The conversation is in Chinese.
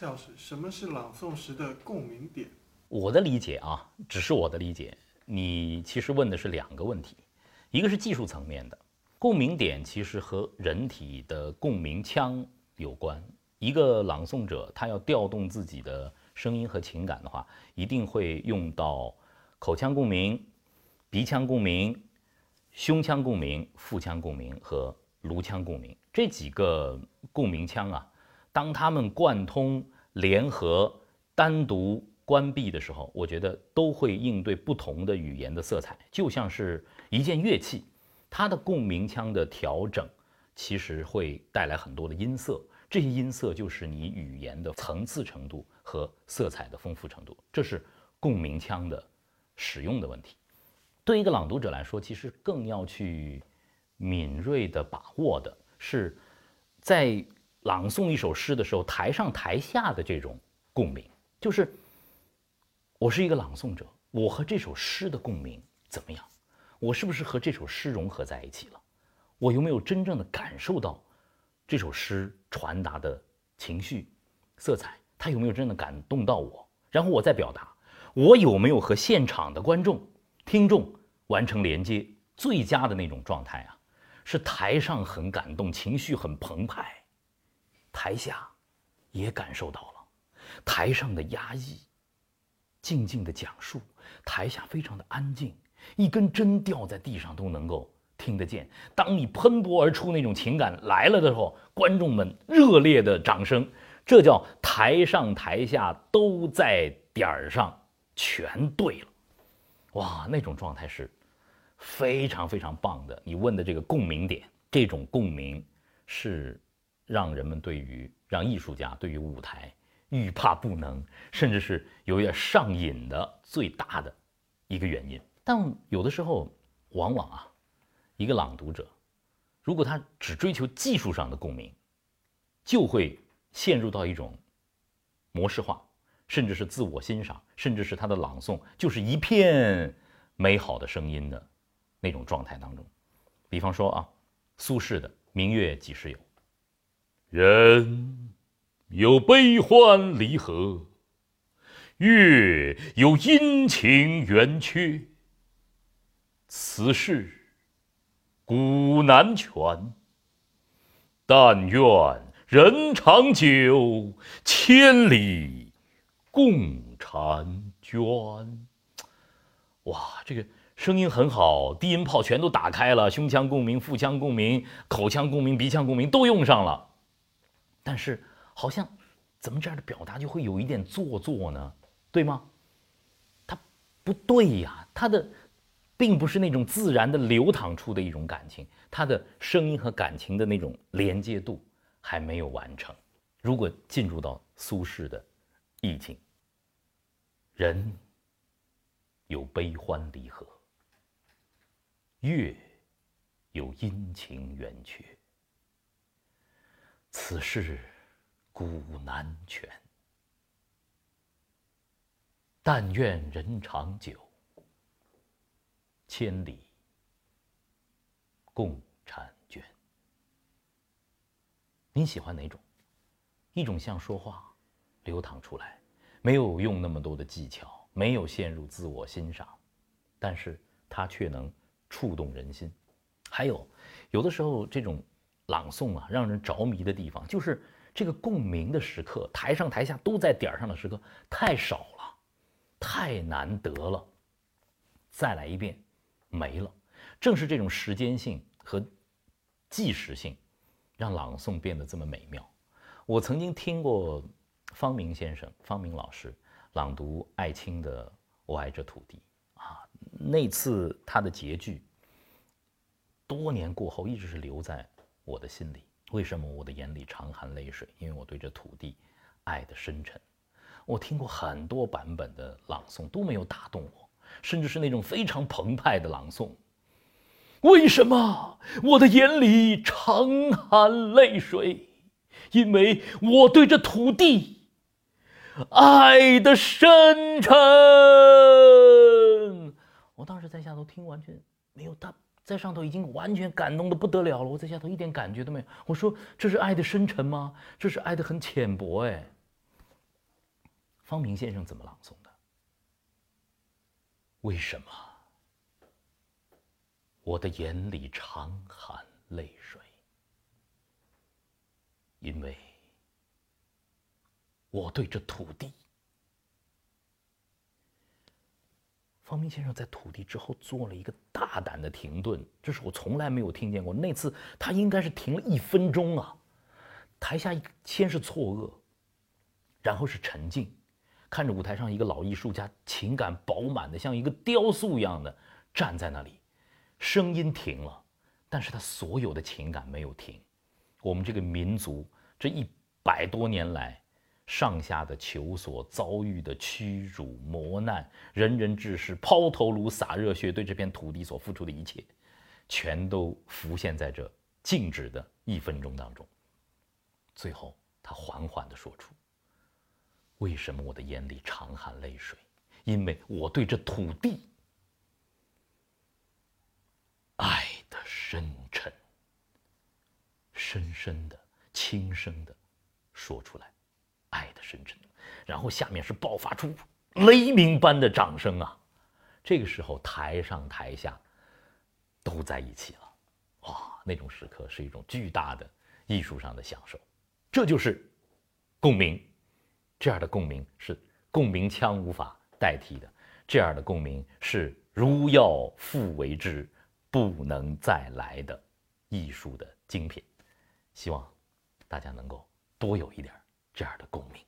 蔡老师，什么是朗诵时的共鸣点？我的理解啊，只是我的理解。你其实问的是两个问题，一个是技术层面的共鸣点，其实和人体的共鸣腔有关。一个朗诵者他要调动自己的声音和情感的话，一定会用到口腔共鸣、鼻腔共鸣、胸腔共鸣、腹腔共鸣和颅腔共鸣这几个共鸣腔啊。当他们贯通、联合、单独。关闭的时候，我觉得都会应对不同的语言的色彩，就像是一件乐器，它的共鸣腔的调整，其实会带来很多的音色。这些音色就是你语言的层次程度和色彩的丰富程度，这是共鸣腔的使用的问题。对一个朗读者来说，其实更要去敏锐的把握的是，在朗诵一首诗的时候，台上台下的这种共鸣，就是。我是一个朗诵者，我和这首诗的共鸣怎么样？我是不是和这首诗融合在一起了？我有没有真正的感受到这首诗传达的情绪、色彩？它有没有真的感动到我？然后我再表达，我有没有和现场的观众、听众完成连接？最佳的那种状态啊，是台上很感动，情绪很澎湃，台下也感受到了台上的压抑。静静的讲述，台下非常的安静，一根针掉在地上都能够听得见。当你喷薄而出那种情感来了的时候，观众们热烈的掌声，这叫台上台下都在点儿上，全对了。哇，那种状态是非常非常棒的。你问的这个共鸣点，这种共鸣是让人们对于让艺术家对于舞台。欲罢不能，甚至是有点上瘾的最大的一个原因。但有的时候，往往啊，一个朗读者，如果他只追求技术上的共鸣，就会陷入到一种模式化，甚至是自我欣赏，甚至是他的朗诵就是一片美好的声音的那种状态当中。比方说啊，苏轼的《明月几时有》，人。有悲欢离合，月有阴晴圆缺。此事古难全。但愿人长久，千里共婵娟。哇，这个声音很好，低音炮全都打开了，胸腔共鸣、腹腔共鸣、口腔共鸣、鼻腔共鸣都用上了，是。好像，怎么这样的表达就会有一点做作呢？对吗？他不对呀，他的并不是那种自然的流淌出的一种感情，他的声音和感情的那种连接度还没有完成。如果进入到苏轼的意境，人有悲欢离合，月有阴晴圆缺，此事。古难全，但愿人长久，千里共婵娟。您喜欢哪种？一种像说话，流淌出来，没有用那么多的技巧，没有陷入自我欣赏，但是它却能触动人心。还有，有的时候这种朗诵啊，让人着迷的地方就是。这个共鸣的时刻，台上台下都在点上的时刻太少了，太难得了。再来一遍，没了。正是这种时间性和即时性，让朗诵变得这么美妙。我曾经听过方明先生、方明老师朗读艾青的《我爱这土地》啊，那次他的结句，多年过后一直是留在我的心里。为什么我的眼里常含泪水？因为我对这土地爱的深沉。我听过很多版本的朗诵，都没有打动我，甚至是那种非常澎湃的朗诵。为什么我的眼里常含泪水？因为我对这土地爱的深沉。我当时在下头听，完全没有他。在上头已经完全感动的不得了了，我在下头一点感觉都没有。我说这是爱的深沉吗？这是爱的很浅薄哎。方明先生怎么朗诵的？为什么我的眼里常含泪水？因为我对这土地。方明先生在土地之后做了一个大胆的停顿，这是我从来没有听见过。那次他应该是停了一分钟啊。台下先是错愕，然后是沉静，看着舞台上一个老艺术家，情感饱满的像一个雕塑一样的站在那里，声音停了，但是他所有的情感没有停。我们这个民族这一百多年来，上下的求索，遭遇的屈辱磨难，仁人志士抛头颅洒热血，对这片土地所付出的一切，全都浮现在这静止的一分钟当中。最后，他缓缓地说出：“为什么我的眼里常含泪水？因为我对这土地爱的深沉。”深深的、轻声的说出来，“深沉。”然后下面是爆发出雷鸣般的掌声啊！这个时候，台上台下都在一起了，哇！那种时刻是一种巨大的艺术上的享受。这就是共鸣，这样的共鸣是共鸣腔无法代替的，这样的共鸣是如要复为之，不能再来的艺术的精品。希望大家能够多有一点这样的共鸣。